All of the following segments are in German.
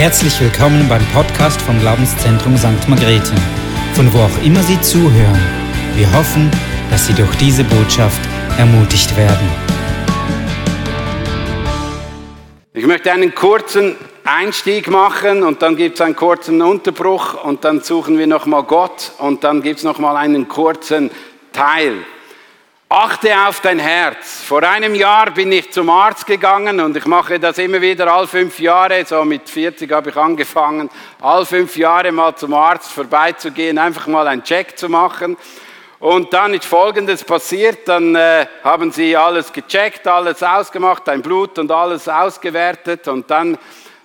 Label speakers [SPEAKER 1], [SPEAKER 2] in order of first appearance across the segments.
[SPEAKER 1] Herzlich willkommen beim Podcast vom Glaubenszentrum St. Margrethe, von wo auch immer Sie zuhören. Wir hoffen, dass Sie durch diese Botschaft ermutigt werden.
[SPEAKER 2] Ich möchte einen kurzen Einstieg machen und dann gibt es einen kurzen Unterbruch und dann suchen wir nochmal Gott und dann gibt es nochmal einen kurzen Teil. Achte auf dein Herz. Vor einem Jahr bin ich zum Arzt gegangen und ich mache das immer wieder all fünf Jahre. So mit 40 habe ich angefangen, all fünf Jahre mal zum Arzt vorbeizugehen, einfach mal einen Check zu machen. Und dann ist Folgendes passiert, dann äh, haben sie alles gecheckt, alles ausgemacht, dein Blut und alles ausgewertet und dann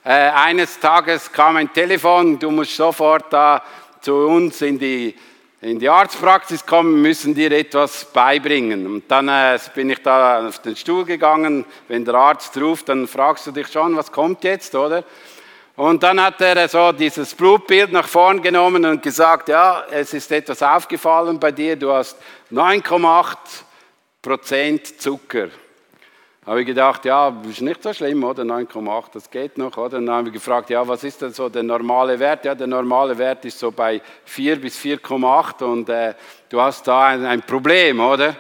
[SPEAKER 2] äh, eines Tages kam ein Telefon, du musst sofort da zu uns in die in die Arztpraxis kommen, müssen dir etwas beibringen. Und dann äh, bin ich da auf den Stuhl gegangen. Wenn der Arzt ruft, dann fragst du dich schon, was kommt jetzt, oder? Und dann hat er so dieses Blutbild nach vorn genommen und gesagt, ja, es ist etwas aufgefallen bei dir, du hast 9,8 Prozent Zucker habe ich gedacht, ja, ist nicht so schlimm, oder? 9,8, das geht noch, oder? dann habe ich gefragt, ja, was ist denn so der normale Wert? Ja, der normale Wert ist so bei 4 bis 4,8 und äh, du hast da ein, ein Problem, oder?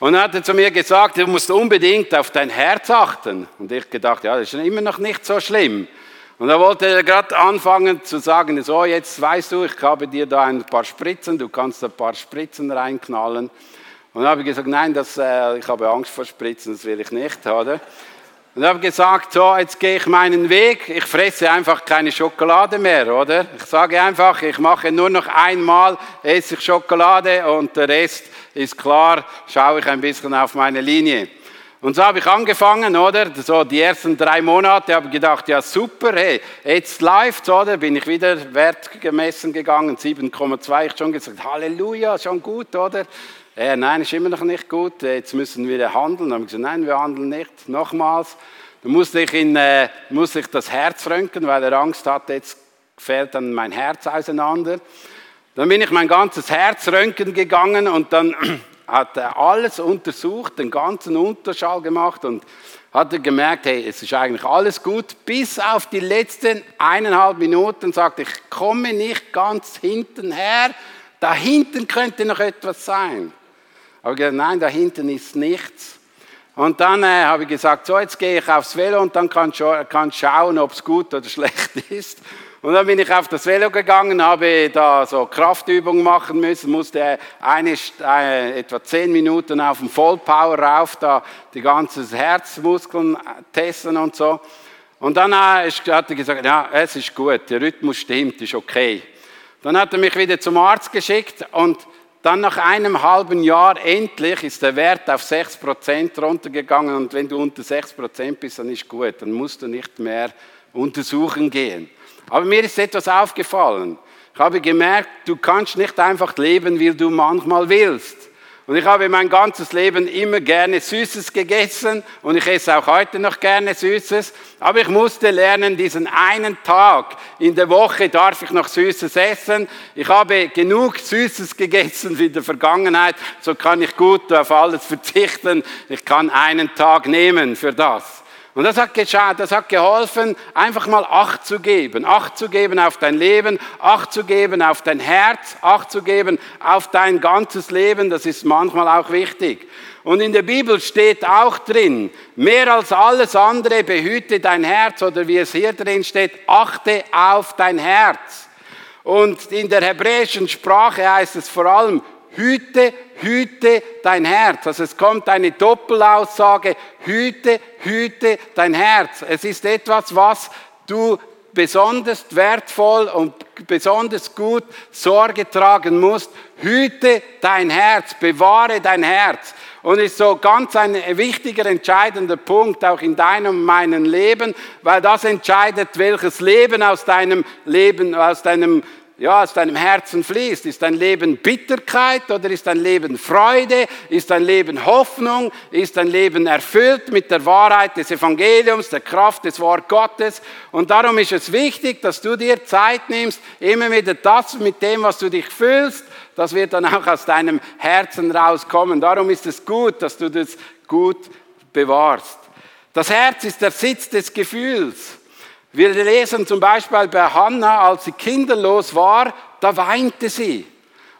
[SPEAKER 2] Und dann hat er zu mir gesagt, du musst unbedingt auf dein Herz achten. Und ich gedacht, ja, das ist immer noch nicht so schlimm. Und da wollte er gerade anfangen zu sagen, so, jetzt weißt du, ich habe dir da ein paar Spritzen, du kannst ein paar Spritzen reinknallen. Und dann habe ich gesagt, nein, das, äh, ich habe Angst vor Spritzen, das will ich nicht. Oder? Und habe gesagt, so, jetzt gehe ich meinen Weg, ich fresse einfach keine Schokolade mehr, oder? Ich sage einfach, ich mache nur noch einmal, esse ich Schokolade und der Rest ist klar, schaue ich ein bisschen auf meine Linie. Und so habe ich angefangen, oder? So die ersten drei Monate habe ich gedacht, ja super, hey, jetzt läuft's, oder? Bin ich wieder wertgemessen gegangen, 7,2, ich schon gesagt, Halleluja, schon gut, oder? Äh, nein, ist immer noch nicht gut, äh, jetzt müssen wir handeln. Dann haben wir gesagt, nein, wir handeln nicht. Nochmals, da musste ich, in, äh, musste ich das Herz röntgen, weil er Angst hatte, jetzt fällt dann mein Herz auseinander. Dann bin ich mein ganzes Herz röntgen gegangen und dann hat er alles untersucht, den ganzen Unterschall gemacht und hat er gemerkt, hey, es ist eigentlich alles gut, bis auf die letzten eineinhalb Minuten sagte ich, komme nicht ganz hinten her, da hinten könnte noch etwas sein. Aber gesagt, nein, da hinten ist nichts. Und dann äh, habe ich gesagt, so jetzt gehe ich aufs Velo und dann kann ich schauen, ob es gut oder schlecht ist. Und dann bin ich auf das Velo gegangen, habe da so Kraftübungen machen müssen, musste eine, äh, etwa zehn Minuten auf dem Vollpower rauf, da die ganzen Herzmuskeln testen und so. Und dann äh, hat er gesagt, ja, es ist gut, der Rhythmus stimmt, ist okay. Dann hat er mich wieder zum Arzt geschickt und dann nach einem halben Jahr endlich ist der Wert auf 6% runtergegangen und wenn du unter 6% bist, dann ist gut, dann musst du nicht mehr untersuchen gehen. Aber mir ist etwas aufgefallen. Ich habe gemerkt, du kannst nicht einfach leben, wie du manchmal willst. Und ich habe mein ganzes Leben immer gerne Süßes gegessen und ich esse auch heute noch gerne Süßes. Aber ich musste lernen, diesen einen Tag in der Woche darf ich noch Süßes essen. Ich habe genug Süßes gegessen in der Vergangenheit, so kann ich gut auf alles verzichten. Ich kann einen Tag nehmen für das. Und das hat, das hat geholfen, einfach mal Acht zu geben. Acht zu geben auf dein Leben, Acht zu geben auf dein Herz, Acht zu geben auf dein ganzes Leben. Das ist manchmal auch wichtig. Und in der Bibel steht auch drin, mehr als alles andere behüte dein Herz oder wie es hier drin steht, achte auf dein Herz. Und in der hebräischen Sprache heißt es vor allem, hüte, hüte dein Herz. Also es kommt eine Doppelaussage, hüte, hüte dein Herz. Es ist etwas, was du besonders wertvoll und besonders gut Sorge tragen musst. Hüte dein Herz, bewahre dein Herz. Und ist so ganz ein wichtiger, entscheidender Punkt auch in deinem, meinem Leben, weil das entscheidet, welches Leben aus deinem Leben, aus deinem ja, aus deinem Herzen fließt. Ist dein Leben Bitterkeit oder ist dein Leben Freude? Ist dein Leben Hoffnung? Ist dein Leben erfüllt mit der Wahrheit des Evangeliums, der Kraft des Wort Gottes? Und darum ist es wichtig, dass du dir Zeit nimmst, immer wieder das mit dem, was du dich fühlst, das wird dann auch aus deinem Herzen rauskommen. Darum ist es gut, dass du das gut bewahrst. Das Herz ist der Sitz des Gefühls. Wir lesen zum Beispiel bei Hannah, als sie kinderlos war, da weinte sie.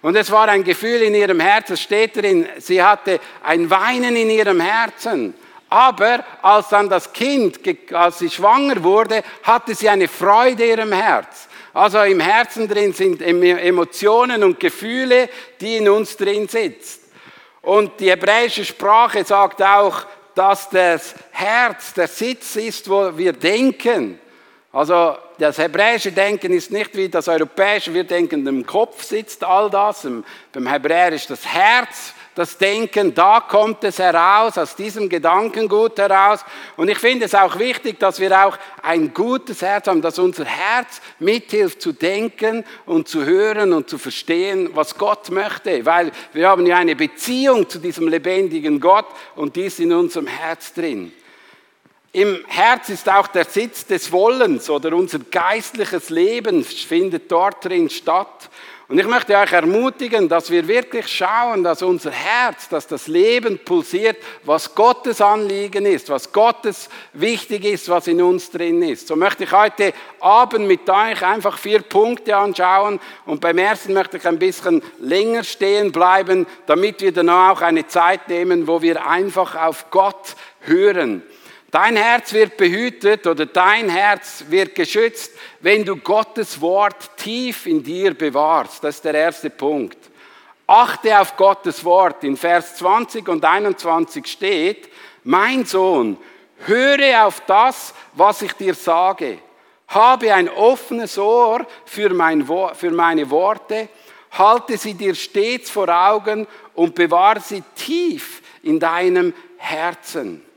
[SPEAKER 2] Und es war ein Gefühl in ihrem Herzen, es steht drin, sie hatte ein Weinen in ihrem Herzen. Aber als dann das Kind, als sie schwanger wurde, hatte sie eine Freude in ihrem Herz. Also im Herzen drin sind Emotionen und Gefühle, die in uns drin sitzen. Und die hebräische Sprache sagt auch, dass das Herz der Sitz ist, wo wir denken. Also das hebräische Denken ist nicht wie das europäische, wir denken, im Kopf sitzt all das, beim Hebräer das Herz, das Denken, da kommt es heraus, aus diesem Gedankengut heraus. Und ich finde es auch wichtig, dass wir auch ein gutes Herz haben, dass unser Herz mithilft zu denken und zu hören und zu verstehen, was Gott möchte. Weil wir haben ja eine Beziehung zu diesem lebendigen Gott und die ist in unserem Herz drin. Im Herz ist auch der Sitz des Wollens oder unser geistliches Leben findet dort drin statt. Und ich möchte euch ermutigen, dass wir wirklich schauen, dass unser Herz, dass das Leben pulsiert, was Gottes Anliegen ist, was Gottes wichtig ist, was in uns drin ist. So möchte ich heute Abend mit euch einfach vier Punkte anschauen und beim ersten möchte ich ein bisschen länger stehen bleiben, damit wir dann auch eine Zeit nehmen, wo wir einfach auf Gott hören. Dein Herz wird behütet oder dein Herz wird geschützt, wenn du Gottes Wort tief in dir bewahrst. Das ist der erste Punkt. Achte auf Gottes Wort. In Vers 20 und 21 steht, mein Sohn, höre auf das, was ich dir sage. Habe ein offenes Ohr für, mein, für meine Worte. Halte sie dir stets vor Augen und bewahre sie tief in deinem Herzen.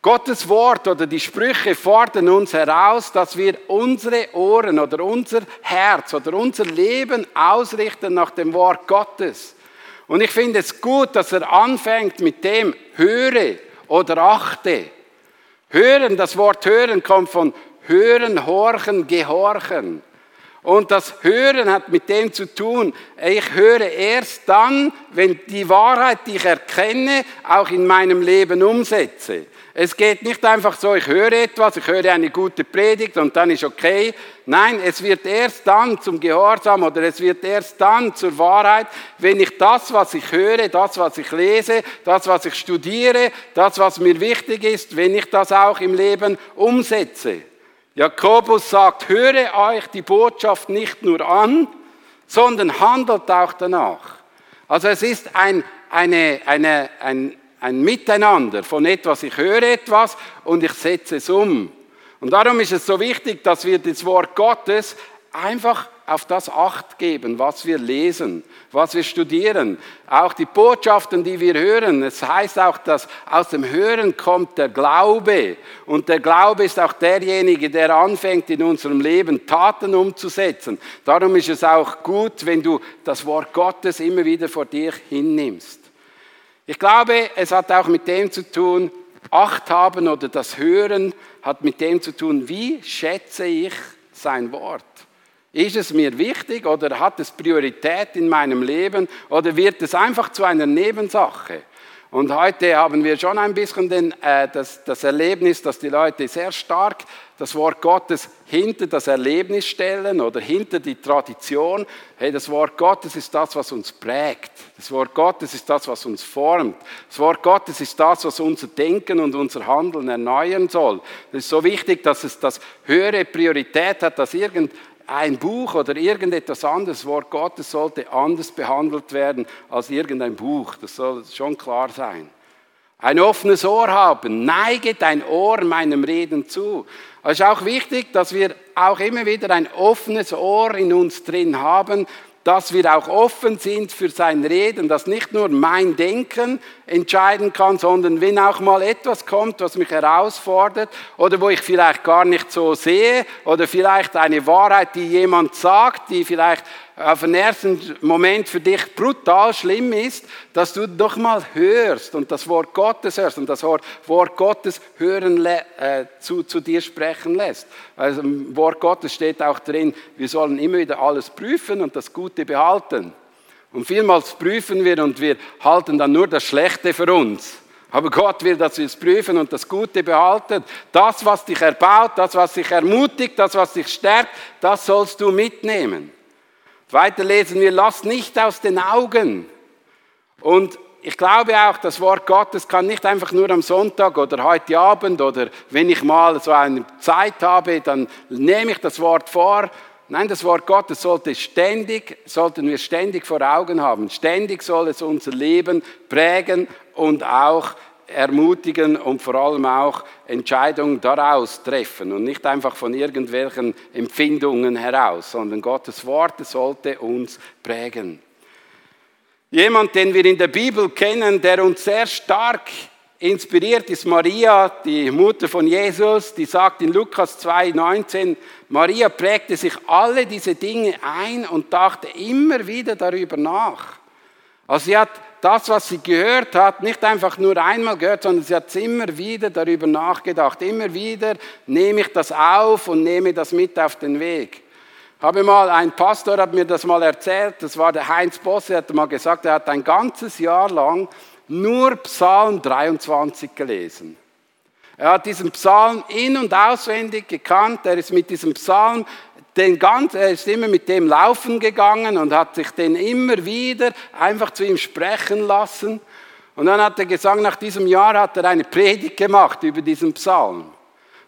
[SPEAKER 2] Gottes Wort oder die Sprüche fordern uns heraus, dass wir unsere Ohren oder unser Herz oder unser Leben ausrichten nach dem Wort Gottes. Und ich finde es gut, dass er anfängt mit dem höre oder achte. Hören, das Wort hören kommt von hören, horchen, gehorchen. Und das Hören hat mit dem zu tun, ich höre erst dann, wenn die Wahrheit, die ich erkenne, auch in meinem Leben umsetze. Es geht nicht einfach so, ich höre etwas, ich höre eine gute Predigt und dann ist okay. Nein, es wird erst dann zum Gehorsam oder es wird erst dann zur Wahrheit, wenn ich das, was ich höre, das, was ich lese, das, was ich studiere, das, was mir wichtig ist, wenn ich das auch im Leben umsetze. Jakobus sagt, höre euch die Botschaft nicht nur an, sondern handelt auch danach. Also es ist ein, eine, eine, ein, ein Miteinander von etwas, ich höre etwas und ich setze es um. Und darum ist es so wichtig, dass wir das Wort Gottes einfach auf das Acht geben, was wir lesen, was wir studieren. Auch die Botschaften, die wir hören. Es heißt auch, dass aus dem Hören kommt der Glaube. Und der Glaube ist auch derjenige, der anfängt, in unserem Leben Taten umzusetzen. Darum ist es auch gut, wenn du das Wort Gottes immer wieder vor dir hinnimmst. Ich glaube, es hat auch mit dem zu tun, Acht haben oder das Hören hat mit dem zu tun, wie schätze ich sein Wort. Ist es mir wichtig oder hat es Priorität in meinem Leben oder wird es einfach zu einer Nebensache? Und heute haben wir schon ein bisschen den, äh, das, das Erlebnis, dass die Leute sehr stark das Wort Gottes hinter das Erlebnis stellen oder hinter die Tradition. Hey, das Wort Gottes ist das, was uns prägt. Das Wort Gottes ist das, was uns formt. Das Wort Gottes ist das, was unser Denken und unser Handeln erneuern soll. Das ist so wichtig, dass es das höhere Priorität hat, dass irgend ein Buch oder irgendetwas anderes, Wort Gottes sollte anders behandelt werden als irgendein Buch. Das soll schon klar sein. Ein offenes Ohr haben, neige dein Ohr meinem Reden zu. Es ist auch wichtig, dass wir auch immer wieder ein offenes Ohr in uns drin haben, dass wir auch offen sind für sein Reden, dass nicht nur mein Denken entscheiden kann, sondern wenn auch mal etwas kommt, was mich herausfordert oder wo ich vielleicht gar nicht so sehe oder vielleicht eine Wahrheit, die jemand sagt, die vielleicht auf den ersten Moment für dich brutal schlimm ist, dass du doch mal hörst und das Wort Gottes hörst und das Wort Gottes hören äh, zu, zu dir sprechen lässt. Also im Wort Gottes steht auch drin, wir sollen immer wieder alles prüfen und das Gute behalten. Und vielmals prüfen wir und wir halten dann nur das Schlechte für uns. Aber Gott will, dass wir es prüfen und das Gute behalten. Das, was dich erbaut, das, was dich ermutigt, das, was dich stärkt, das sollst du mitnehmen. Weiter lesen wir, lass nicht aus den Augen. Und ich glaube auch, das Wort Gottes kann nicht einfach nur am Sonntag oder heute Abend oder wenn ich mal so eine Zeit habe, dann nehme ich das Wort vor. Nein, das Wort Gottes sollte ständig, sollten wir ständig vor Augen haben. Ständig soll es unser Leben prägen und auch ermutigen und vor allem auch Entscheidungen daraus treffen und nicht einfach von irgendwelchen Empfindungen heraus, sondern Gottes Wort sollte uns prägen. Jemand, den wir in der Bibel kennen, der uns sehr stark inspiriert, ist Maria, die Mutter von Jesus, die sagt in Lukas 2,19, Maria prägte sich alle diese Dinge ein und dachte immer wieder darüber nach. Also sie hat das, was sie gehört hat, nicht einfach nur einmal gehört, sondern sie hat immer wieder darüber nachgedacht. Immer wieder nehme ich das auf und nehme das mit auf den Weg. Habe mal, ein Pastor hat mir das mal erzählt, das war der Heinz Bosse, hat mal gesagt, er hat ein ganzes Jahr lang nur Psalm 23 gelesen. Er hat diesen Psalm in- und auswendig gekannt, er ist mit diesem Psalm den ganz, er ist immer mit dem laufen gegangen und hat sich den immer wieder einfach zu ihm sprechen lassen. Und dann hat er gesagt, nach diesem Jahr hat er eine Predigt gemacht über diesen Psalm.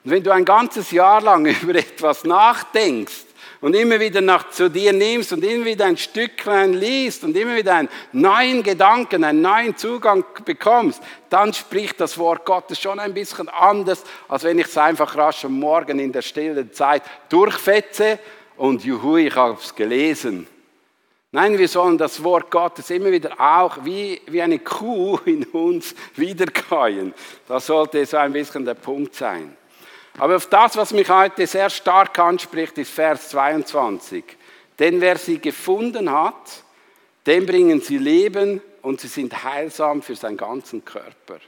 [SPEAKER 2] Und wenn du ein ganzes Jahr lang über etwas nachdenkst, und immer wieder nach zu dir nimmst und immer wieder ein Stücklein liest und immer wieder einen neuen Gedanken, einen neuen Zugang bekommst, dann spricht das Wort Gottes schon ein bisschen anders, als wenn ich es einfach rasch am Morgen in der stillen Zeit durchfetze und juhu, ich habe es gelesen. Nein, wir sollen das Wort Gottes immer wieder auch wie, wie eine Kuh in uns wiederkäuen. Das sollte so ein bisschen der Punkt sein. Aber auf das, was mich heute sehr stark anspricht, ist Vers 22. Denn wer sie gefunden hat, dem bringen sie Leben und sie sind heilsam für seinen ganzen Körper.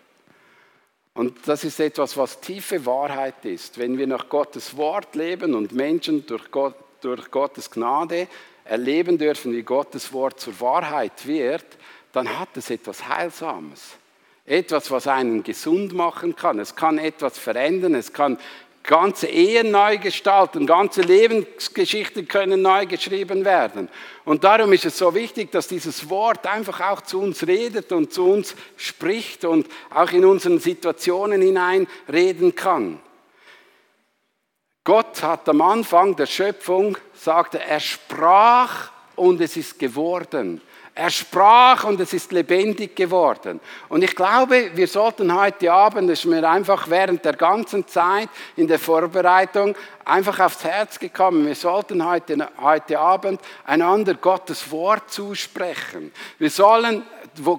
[SPEAKER 2] Und das ist etwas, was tiefe Wahrheit ist. Wenn wir nach Gottes Wort leben und Menschen durch, Gott, durch Gottes Gnade erleben dürfen, wie Gottes Wort zur Wahrheit wird, dann hat es etwas Heilsames. Etwas, was einen gesund machen kann. Es kann etwas verändern. Es kann ganze Ehen neu gestalten. Ganze Lebensgeschichten können neu geschrieben werden. Und darum ist es so wichtig, dass dieses Wort einfach auch zu uns redet und zu uns spricht und auch in unseren Situationen hinein reden kann. Gott hat am Anfang der Schöpfung, sagte, er sprach und es ist geworden. Er sprach und es ist lebendig geworden. Und ich glaube, wir sollten heute Abend, das ist mir einfach während der ganzen Zeit in der Vorbereitung einfach aufs Herz gekommen, wir sollten heute, heute Abend einander Gottes Wort zusprechen. Wir sollen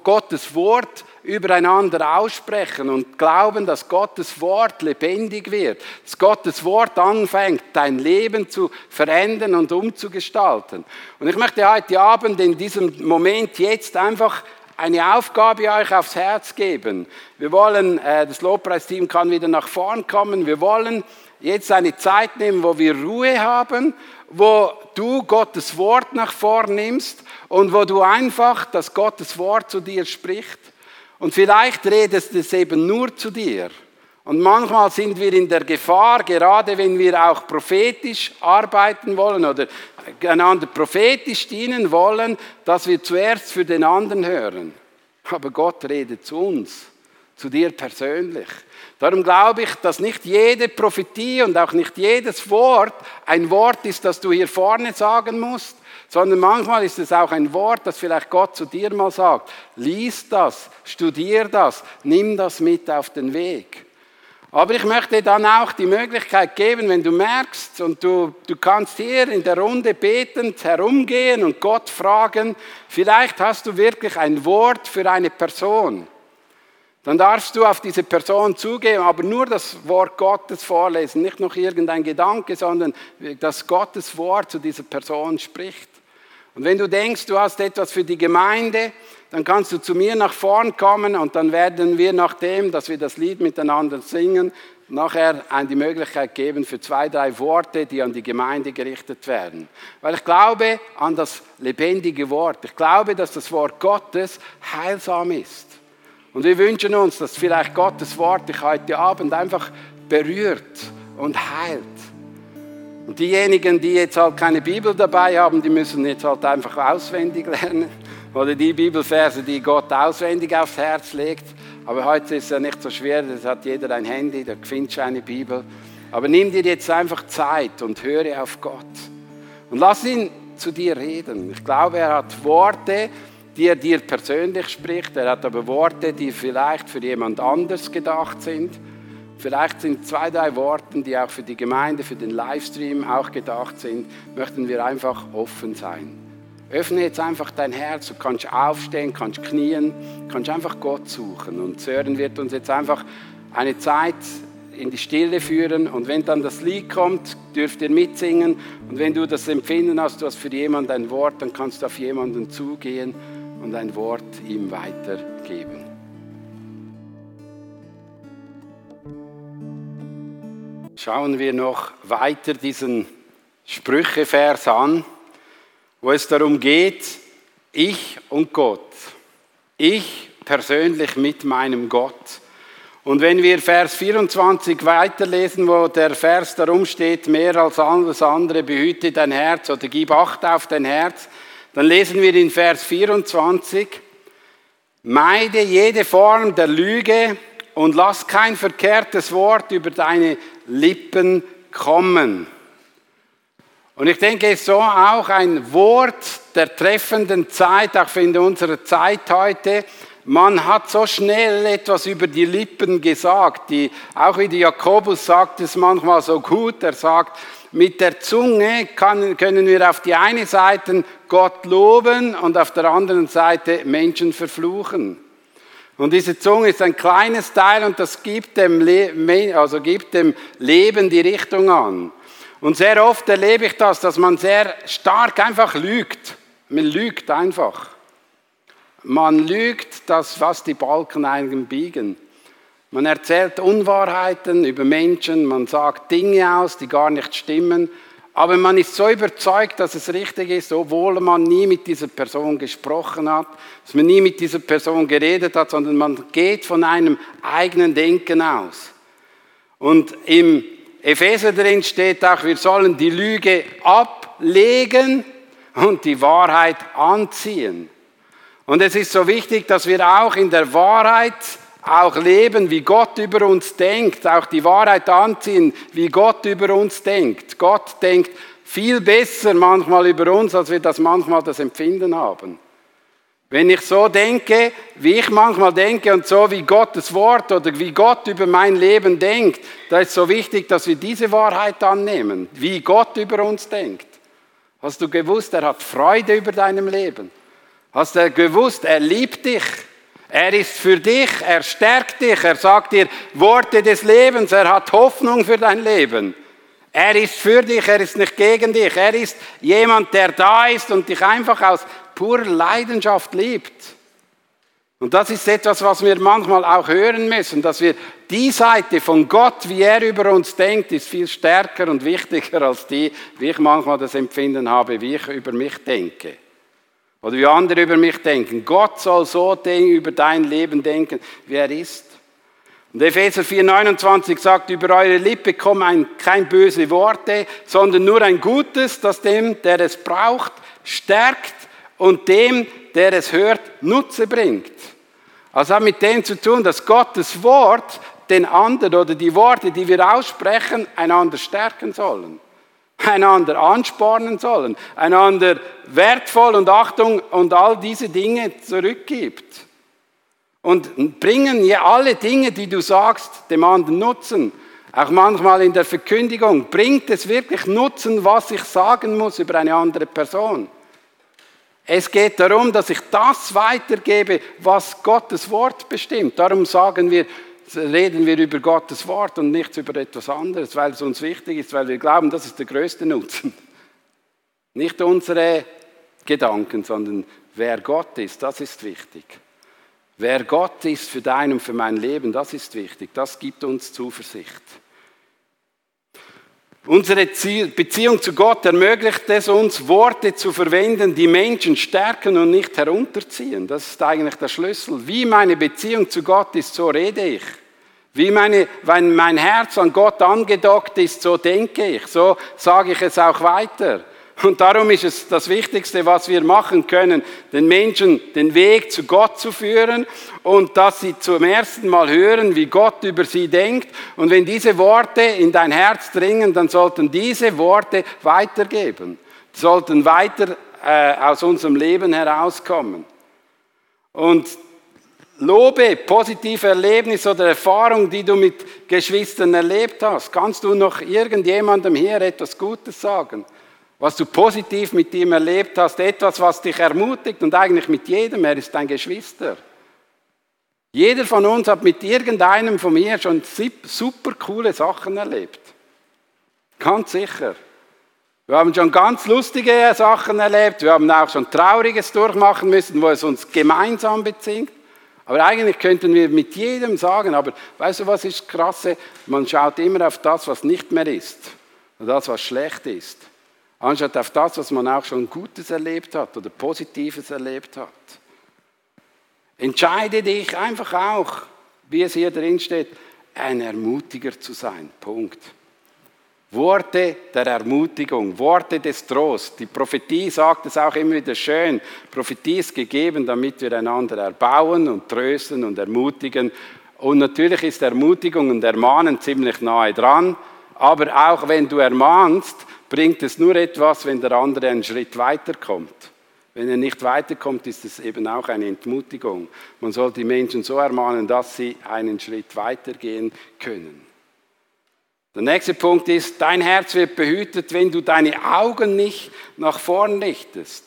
[SPEAKER 2] Gottes Wort übereinander aussprechen und glauben, dass Gottes Wort lebendig wird, dass Gottes Wort anfängt, dein Leben zu verändern und umzugestalten. Und ich möchte heute Abend in diesem Moment jetzt einfach eine Aufgabe euch aufs Herz geben. Wir wollen, äh, das Lobpreisteam kann wieder nach vorn kommen, wir wollen jetzt eine Zeit nehmen, wo wir Ruhe haben, wo du Gottes Wort nach vorn nimmst und wo du einfach, dass Gottes Wort zu dir spricht. Und vielleicht redest es eben nur zu dir. Und manchmal sind wir in der Gefahr, gerade wenn wir auch prophetisch arbeiten wollen oder einander prophetisch dienen wollen, dass wir zuerst für den anderen hören. Aber Gott redet zu uns, zu dir persönlich. Darum glaube ich, dass nicht jede Prophetie und auch nicht jedes Wort ein Wort ist, das du hier vorne sagen musst, sondern manchmal ist es auch ein Wort, das vielleicht Gott zu dir mal sagt. Lies das, studier das, nimm das mit auf den Weg. Aber ich möchte dann auch die Möglichkeit geben, wenn du merkst und du, du kannst hier in der Runde betend herumgehen und Gott fragen, vielleicht hast du wirklich ein Wort für eine Person. Dann darfst du auf diese Person zugehen, aber nur das Wort Gottes vorlesen, nicht noch irgendein Gedanke, sondern dass Gottes Wort zu dieser Person spricht. Und wenn du denkst, du hast etwas für die Gemeinde, dann kannst du zu mir nach vorn kommen und dann werden wir nachdem, dass wir das Lied miteinander singen, nachher die Möglichkeit geben für zwei, drei Worte, die an die Gemeinde gerichtet werden. Weil ich glaube an das lebendige Wort. Ich glaube, dass das Wort Gottes heilsam ist. Und wir wünschen uns, dass vielleicht Gottes Wort dich heute Abend einfach berührt und heilt. Und diejenigen, die jetzt halt keine Bibel dabei haben, die müssen jetzt halt einfach auswendig lernen. Oder die Bibelverse, die Gott auswendig aufs Herz legt. Aber heute ist ja nicht so schwer, das hat jeder ein Handy, da findest du eine Bibel. Aber nimm dir jetzt einfach Zeit und höre auf Gott. Und lass ihn zu dir reden. Ich glaube, er hat Worte, die er dir persönlich spricht. Er hat aber Worte, die vielleicht für jemand anders gedacht sind. Vielleicht sind zwei, drei Worte, die auch für die Gemeinde, für den Livestream auch gedacht sind. Möchten wir einfach offen sein. Öffne jetzt einfach dein Herz, du kannst aufstehen, kannst knien, kannst einfach Gott suchen. Und Sören wird uns jetzt einfach eine Zeit in die Stille führen und wenn dann das Lied kommt, dürft ihr mitsingen und wenn du das Empfinden hast, du hast für jemanden ein Wort, dann kannst du auf jemanden zugehen und ein Wort ihm weitergeben. Schauen wir noch weiter diesen Sprüchevers an, wo es darum geht, ich und Gott, ich persönlich mit meinem Gott. Und wenn wir Vers 24 weiterlesen, wo der Vers darum steht, mehr als alles andere behüte dein Herz oder gib Acht auf dein Herz, dann lesen wir in Vers 24, meide jede Form der Lüge und lass kein verkehrtes Wort über deine Lippen kommen. Und ich denke, es ist so auch ein Wort der treffenden Zeit, auch in unserer Zeit heute, man hat so schnell etwas über die Lippen gesagt. Die, auch wie Jakobus sagt es manchmal so gut. Er sagt, mit der Zunge kann, können wir auf die eine Seite Gott loben und auf der anderen Seite Menschen verfluchen. Und diese Zunge ist ein kleines Teil und das gibt dem, Le also gibt dem Leben die Richtung an. Und sehr oft erlebe ich das, dass man sehr stark einfach lügt. Man lügt einfach. Man lügt, dass was die Balken eigentlich biegen. Man erzählt Unwahrheiten über Menschen, man sagt Dinge aus, die gar nicht stimmen, aber man ist so überzeugt, dass es richtig ist, obwohl man nie mit dieser Person gesprochen hat, dass man nie mit dieser Person geredet hat, sondern man geht von einem eigenen Denken aus. Und im Epheser drin steht auch, wir sollen die Lüge ablegen und die Wahrheit anziehen. Und es ist so wichtig, dass wir auch in der Wahrheit auch leben, wie Gott über uns denkt, auch die Wahrheit anziehen, wie Gott über uns denkt. Gott denkt viel besser manchmal über uns, als wir das manchmal das Empfinden haben. Wenn ich so denke, wie ich manchmal denke und so wie Gottes Wort oder wie Gott über mein Leben denkt, da ist so wichtig, dass wir diese Wahrheit annehmen, wie Gott über uns denkt. Hast du gewusst, er hat Freude über deinem Leben? Hast du gewusst, er liebt dich. Er ist für dich, er stärkt dich, er sagt dir Worte des Lebens, er hat Hoffnung für dein Leben. Er ist für dich, er ist nicht gegen dich. Er ist jemand, der da ist und dich einfach aus purer Leidenschaft liebt. Und das ist etwas, was wir manchmal auch hören müssen, dass wir die Seite von Gott, wie er über uns denkt, ist viel stärker und wichtiger als die, wie ich manchmal das Empfinden habe, wie ich über mich denke. Oder wie andere über mich denken. Gott soll so über dein Leben denken, wie er ist. Und Epheser 4,29 sagt, über eure Lippe kommen kein böse Worte, sondern nur ein Gutes, das dem, der es braucht, stärkt und dem, der es hört, Nutze bringt. Also hat mit dem zu tun, dass Gottes Wort den anderen oder die Worte, die wir aussprechen, einander stärken sollen einander anspornen sollen, einander wertvoll und Achtung und all diese Dinge zurückgibt. Und bringen ja alle Dinge, die du sagst, dem anderen Nutzen. Auch manchmal in der Verkündigung. Bringt es wirklich Nutzen, was ich sagen muss über eine andere Person? Es geht darum, dass ich das weitergebe, was Gottes Wort bestimmt. Darum sagen wir, reden wir über Gottes Wort und nicht über etwas anderes, weil es uns wichtig ist, weil wir glauben, das ist der größte Nutzen. Nicht unsere Gedanken, sondern wer Gott ist, das ist wichtig. Wer Gott ist für dein und für mein Leben, das ist wichtig. Das gibt uns Zuversicht. Unsere Beziehung zu Gott ermöglicht es uns, Worte zu verwenden, die Menschen stärken und nicht herunterziehen. Das ist eigentlich der Schlüssel. Wie meine Beziehung zu Gott ist, so rede ich. Wie meine, wenn mein Herz an Gott angedockt ist, so denke ich, so sage ich es auch weiter. Und darum ist es das Wichtigste, was wir machen können, den Menschen den Weg zu Gott zu führen und dass sie zum ersten Mal hören, wie Gott über sie denkt. Und wenn diese Worte in dein Herz dringen, dann sollten diese Worte weitergeben, sollten weiter äh, aus unserem Leben herauskommen. Und Lobe positive Erlebnisse oder Erfahrungen, die du mit Geschwistern erlebt hast. Kannst du noch irgendjemandem hier etwas Gutes sagen? Was du positiv mit ihm erlebt hast, etwas, was dich ermutigt und eigentlich mit jedem, er ist dein Geschwister. Jeder von uns hat mit irgendeinem von mir schon super coole Sachen erlebt. Ganz sicher. Wir haben schon ganz lustige Sachen erlebt, wir haben auch schon Trauriges durchmachen müssen, wo es uns gemeinsam bezieht. Aber eigentlich könnten wir mit jedem sagen, aber weißt du, was ist krasse? Man schaut immer auf das, was nicht mehr ist und das, was schlecht ist, anstatt auf das, was man auch schon Gutes erlebt hat oder Positives erlebt hat. Entscheide dich einfach auch, wie es hier drin steht, ein Ermutiger zu sein. Punkt. Worte der Ermutigung, Worte des Trosts. Die Prophetie sagt es auch immer wieder schön. Prophetie ist gegeben, damit wir einander erbauen und trösten und ermutigen. Und natürlich ist Ermutigung und Ermahnen ziemlich nahe dran. Aber auch wenn du ermahnst, bringt es nur etwas, wenn der andere einen Schritt weiterkommt. Wenn er nicht weiterkommt, ist es eben auch eine Entmutigung. Man soll die Menschen so ermahnen, dass sie einen Schritt weitergehen können. Der nächste Punkt ist, dein Herz wird behütet, wenn du deine Augen nicht nach vorn richtest.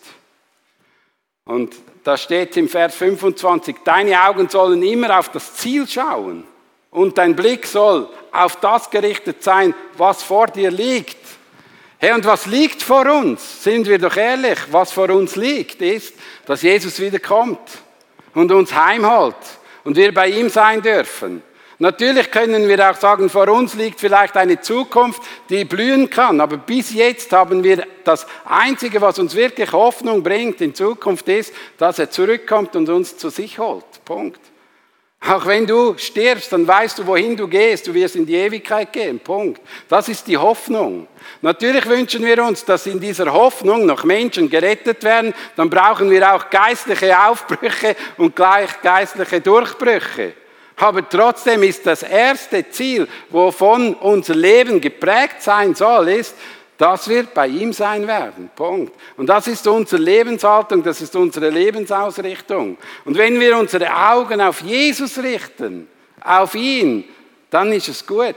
[SPEAKER 2] Und da steht im Vers 25, deine Augen sollen immer auf das Ziel schauen und dein Blick soll auf das gerichtet sein, was vor dir liegt. Hey, und was liegt vor uns? Sind wir doch ehrlich, was vor uns liegt, ist, dass Jesus wiederkommt und uns heimholt und wir bei ihm sein dürfen. Natürlich können wir auch sagen, vor uns liegt vielleicht eine Zukunft, die blühen kann, aber bis jetzt haben wir das Einzige, was uns wirklich Hoffnung bringt in Zukunft ist, dass er zurückkommt und uns zu sich holt. Punkt. Auch wenn du stirbst, dann weißt du, wohin du gehst. Du wirst in die Ewigkeit gehen. Punkt. Das ist die Hoffnung. Natürlich wünschen wir uns, dass in dieser Hoffnung noch Menschen gerettet werden. Dann brauchen wir auch geistliche Aufbrüche und gleich geistliche Durchbrüche. Aber trotzdem ist das erste Ziel, wovon unser Leben geprägt sein soll, ist, dass wir bei ihm sein werden. Punkt. Und das ist unsere Lebenshaltung, das ist unsere Lebensausrichtung. Und wenn wir unsere Augen auf Jesus richten, auf ihn, dann ist es gut.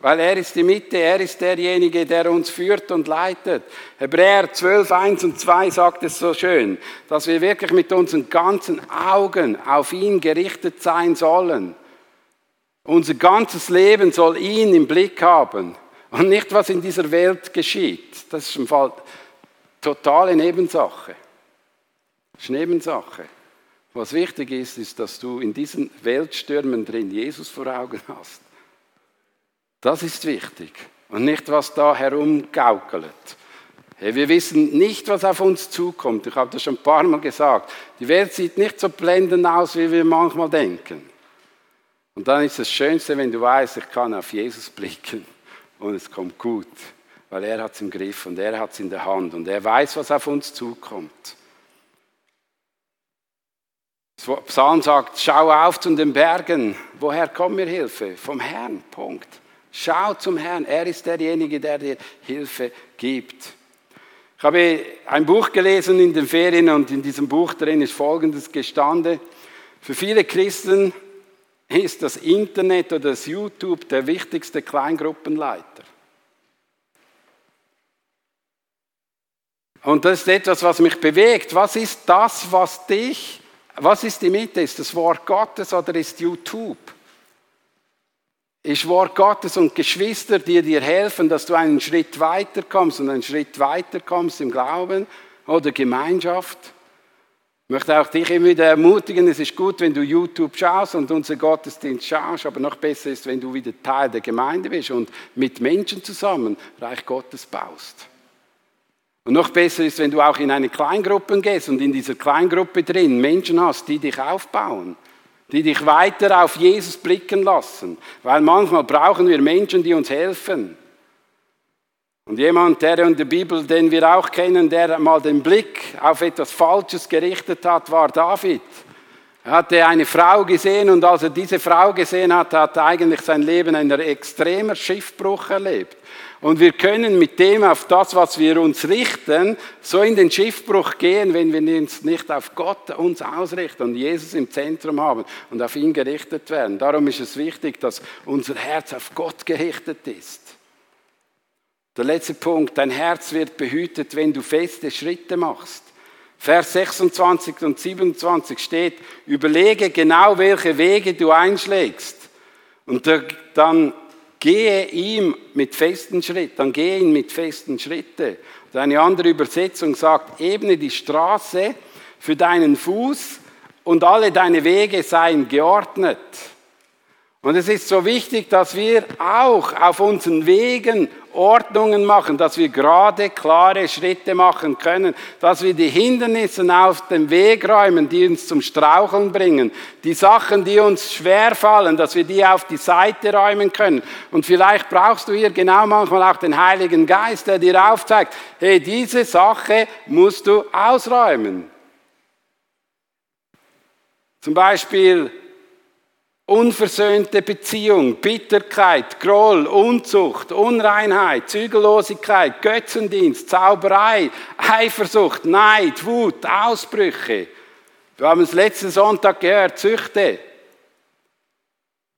[SPEAKER 2] Weil er ist die Mitte, er ist derjenige, der uns führt und leitet. Hebräer 12, 1 und 2 sagt es so schön, dass wir wirklich mit unseren ganzen Augen auf ihn gerichtet sein sollen. Unser ganzes Leben soll ihn im Blick haben und nicht, was in dieser Welt geschieht. Das ist im Fall totale Nebensache. Das ist Nebensache. Was wichtig ist, ist, dass du in diesen Weltstürmen drin Jesus vor Augen hast. Das ist wichtig. Und nicht, was da herumgaukelt. Hey, wir wissen nicht, was auf uns zukommt. Ich habe das schon ein paar Mal gesagt. Die Welt sieht nicht so blendend aus, wie wir manchmal denken. Und dann ist das Schönste, wenn du weißt, ich kann auf Jesus blicken und es kommt gut, weil er hat es im Griff und er hat es in der Hand und er weiß, was auf uns zukommt. Psalm sagt, schau auf zu den Bergen. Woher kommt mir Hilfe? Vom Herrn. Punkt. Schau zum Herrn. Er ist derjenige, der dir Hilfe gibt. Ich habe ein Buch gelesen in den Ferien und in diesem Buch drin ist Folgendes gestanden. Für viele Christen ist das Internet oder das YouTube der wichtigste Kleingruppenleiter. Und das ist etwas, was mich bewegt. Was ist das, was dich, was ist die Mitte? Ist das Wort Gottes oder ist YouTube? Ist Wort Gottes und Geschwister, die dir helfen, dass du einen Schritt weiter kommst und einen Schritt weiter kommst im Glauben oder Gemeinschaft? Ich möchte auch dich immer wieder ermutigen, es ist gut, wenn du YouTube schaust und unseren Gottesdienst schaust, aber noch besser ist, wenn du wieder Teil der Gemeinde bist und mit Menschen zusammen Reich Gottes baust. Und noch besser ist, wenn du auch in eine Kleingruppe gehst und in dieser Kleingruppe drin Menschen hast, die dich aufbauen, die dich weiter auf Jesus blicken lassen. Weil manchmal brauchen wir Menschen, die uns helfen. Und jemand, der in der Bibel, den wir auch kennen, der mal den Blick auf etwas Falsches gerichtet hat, war David. Er hatte eine Frau gesehen und als er diese Frau gesehen hat, hat er eigentlich sein Leben einen extremer Schiffbruch erlebt. Und wir können mit dem auf das, was wir uns richten, so in den Schiffbruch gehen, wenn wir uns nicht auf Gott uns ausrichten und Jesus im Zentrum haben und auf ihn gerichtet werden. Darum ist es wichtig, dass unser Herz auf Gott gerichtet ist. Der letzte Punkt, dein Herz wird behütet, wenn du feste Schritte machst. Vers 26 und 27 steht, überlege genau, welche Wege du einschlägst. Und dann gehe ihm mit festen Schritten, dann gehe ihn mit festen Schritten. Und eine andere Übersetzung sagt, ebne die Straße für deinen Fuß und alle deine Wege seien geordnet. Und es ist so wichtig, dass wir auch auf unseren Wegen Ordnungen machen, dass wir gerade, klare Schritte machen können, dass wir die Hindernisse auf dem Weg räumen, die uns zum Straucheln bringen, die Sachen, die uns schwer fallen, dass wir die auf die Seite räumen können. Und vielleicht brauchst du hier genau manchmal auch den Heiligen Geist, der dir aufzeigt, hey, diese Sache musst du ausräumen. Zum Beispiel Unversöhnte Beziehung, Bitterkeit, Groll, Unzucht, Unreinheit, Zügellosigkeit, Götzendienst, Zauberei, Eifersucht, Neid, Wut, Ausbrüche. Wir haben es letzten Sonntag gehört, Züchte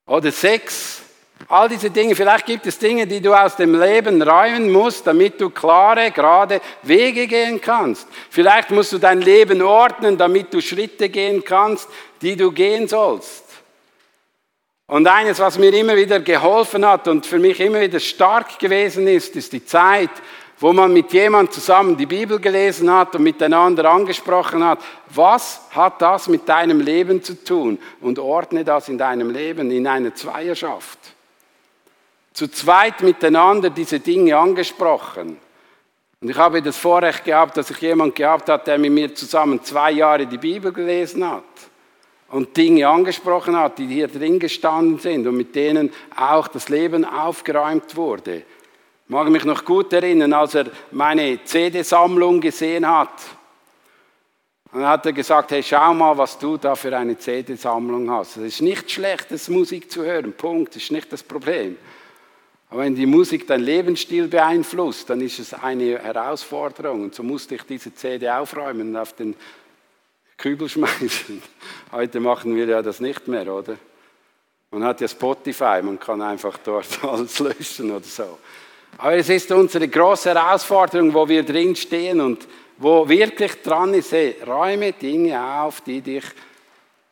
[SPEAKER 2] oder Sex. All diese Dinge, vielleicht gibt es Dinge, die du aus dem Leben räumen musst, damit du klare, gerade Wege gehen kannst. Vielleicht musst du dein Leben ordnen, damit du Schritte gehen kannst, die du gehen sollst. Und eines, was mir immer wieder geholfen hat und für mich immer wieder stark gewesen ist, ist die Zeit, wo man mit jemand zusammen die Bibel gelesen hat und miteinander angesprochen hat, was hat das mit deinem Leben zu tun? Und ordne das in deinem Leben, in einer Zweierschaft. Zu zweit miteinander diese Dinge angesprochen. Und ich habe das Vorrecht gehabt, dass ich jemand gehabt hat, der mit mir zusammen zwei Jahre die Bibel gelesen hat und Dinge angesprochen hat, die hier drin gestanden sind und mit denen auch das Leben aufgeräumt wurde. Ich mag mich noch gut erinnern, als er meine CD-Sammlung gesehen hat. Dann hat er gesagt, hey, schau mal, was du da für eine CD-Sammlung hast. Es ist nicht schlecht, das Musik zu hören, Punkt, das ist nicht das Problem. Aber wenn die Musik dein Lebensstil beeinflusst, dann ist es eine Herausforderung. Und so musste ich diese CD aufräumen und auf den Kübel schmeißen. Heute machen wir ja das nicht mehr, oder? Man hat ja Spotify, man kann einfach dort alles löschen oder so. Aber es ist unsere große Herausforderung, wo wir drin stehen und wo wirklich dran ist, hey, räume Dinge auf, die dich,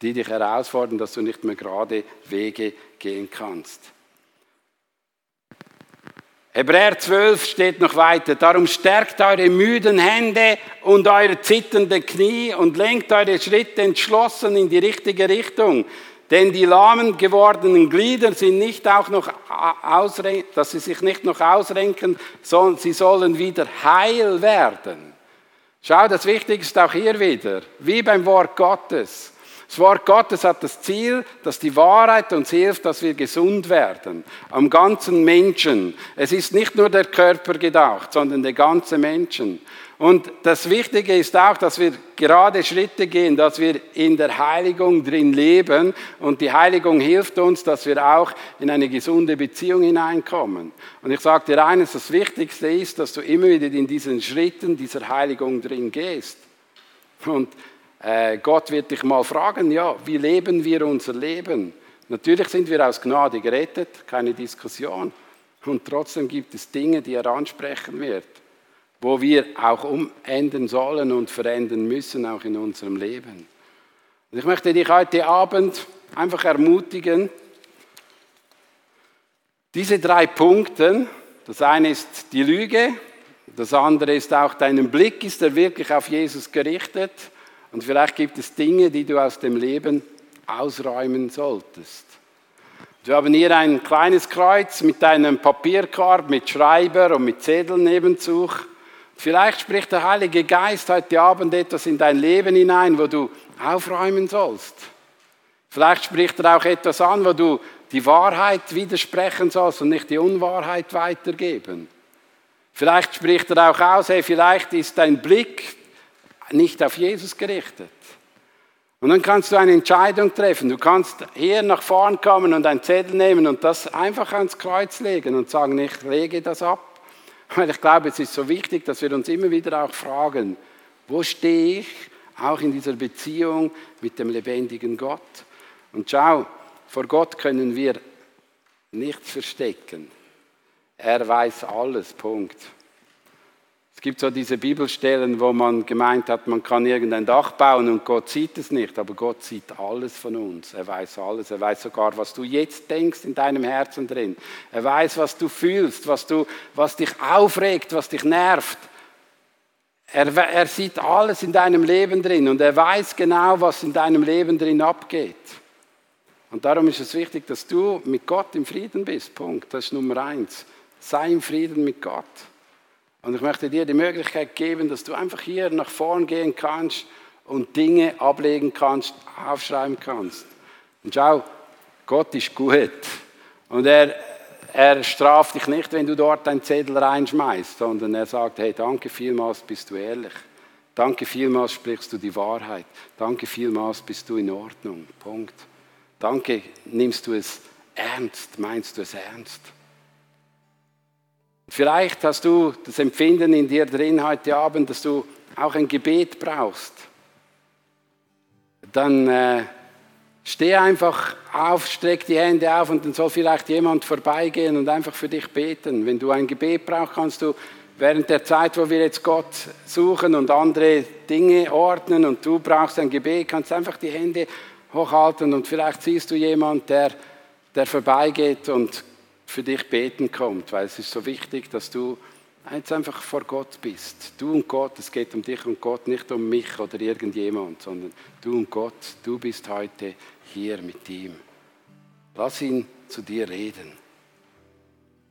[SPEAKER 2] die dich herausfordern, dass du nicht mehr gerade Wege gehen kannst. Hebräer 12 steht noch weiter. Darum stärkt eure müden Hände und eure zitternden Knie und lenkt eure Schritte entschlossen in die richtige Richtung. Denn die lahmen gewordenen Glieder sind nicht auch noch ausrenken, dass sie sich nicht noch ausrenken, sondern sie sollen wieder heil werden. Schau, das Wichtigste auch hier wieder, wie beim Wort Gottes. Das Wort Gottes hat das Ziel, dass die Wahrheit uns hilft, dass wir gesund werden. Am ganzen Menschen. Es ist nicht nur der Körper gedacht, sondern der ganze Menschen. Und das Wichtige ist auch, dass wir gerade Schritte gehen, dass wir in der Heiligung drin leben. Und die Heiligung hilft uns, dass wir auch in eine gesunde Beziehung hineinkommen. Und ich sage dir eines, das Wichtigste ist, dass du immer wieder in diesen Schritten dieser Heiligung drin gehst. Und äh, Gott wird dich mal fragen, ja, wie leben wir unser Leben? Natürlich sind wir aus Gnade gerettet, keine Diskussion. Und trotzdem gibt es Dinge, die er ansprechen wird, wo wir auch umenden sollen und verändern müssen, auch in unserem Leben. Und ich möchte dich heute Abend einfach ermutigen, diese drei Punkte, das eine ist die Lüge, das andere ist auch dein Blick, ist er wirklich auf Jesus gerichtet? Und vielleicht gibt es Dinge, die du aus dem Leben ausräumen solltest. Wir haben hier ein kleines Kreuz mit einem Papierkorb, mit Schreiber und mit Zettel nebenzug. Vielleicht spricht der Heilige Geist heute Abend etwas in dein Leben hinein, wo du aufräumen sollst. Vielleicht spricht er auch etwas an, wo du die Wahrheit widersprechen sollst und nicht die Unwahrheit weitergeben. Vielleicht spricht er auch aus, hey, vielleicht ist dein Blick nicht auf Jesus gerichtet. Und dann kannst du eine Entscheidung treffen. Du kannst hier nach vorn kommen und einen Zettel nehmen und das einfach ans Kreuz legen und sagen, ich lege das ab. Weil ich glaube, es ist so wichtig, dass wir uns immer wieder auch fragen, wo stehe ich auch in dieser Beziehung mit dem lebendigen Gott? Und schau, vor Gott können wir nichts verstecken. Er weiß alles, Punkt. Es gibt so diese Bibelstellen, wo man gemeint hat, man kann irgendein Dach bauen und Gott sieht es nicht, aber Gott sieht alles von uns. Er weiß alles. Er weiß sogar, was du jetzt denkst in deinem Herzen drin. Er weiß, was du fühlst, was, du, was dich aufregt, was dich nervt. Er, er sieht alles in deinem Leben drin und er weiß genau, was in deinem Leben drin abgeht. Und darum ist es wichtig, dass du mit Gott im Frieden bist. Punkt. Das ist Nummer eins. Sei im Frieden mit Gott. Und ich möchte dir die Möglichkeit geben, dass du einfach hier nach vorn gehen kannst und Dinge ablegen kannst, aufschreiben kannst. Und schau, Gott ist gut. Und er, er straft dich nicht, wenn du dort einen Zettel reinschmeißt, sondern er sagt, hey, danke vielmals, bist du ehrlich. Danke vielmals, sprichst du die Wahrheit. Danke vielmals, bist du in Ordnung. Punkt. Danke, nimmst du es ernst, meinst du es ernst. Vielleicht hast du das Empfinden in dir drin heute Abend, dass du auch ein Gebet brauchst. Dann äh, steh einfach auf, streck die Hände auf und dann soll vielleicht jemand vorbeigehen und einfach für dich beten. Wenn du ein Gebet brauchst, kannst du während der Zeit, wo wir jetzt Gott suchen und andere Dinge ordnen und du brauchst ein Gebet, kannst einfach die Hände hochhalten und vielleicht siehst du jemand, der, der vorbeigeht und für dich beten kommt, weil es ist so wichtig, dass du jetzt einfach vor Gott bist. Du und Gott, es geht um dich und Gott, nicht um mich oder irgendjemand, sondern du und Gott, du bist heute hier mit ihm. Lass ihn zu dir reden.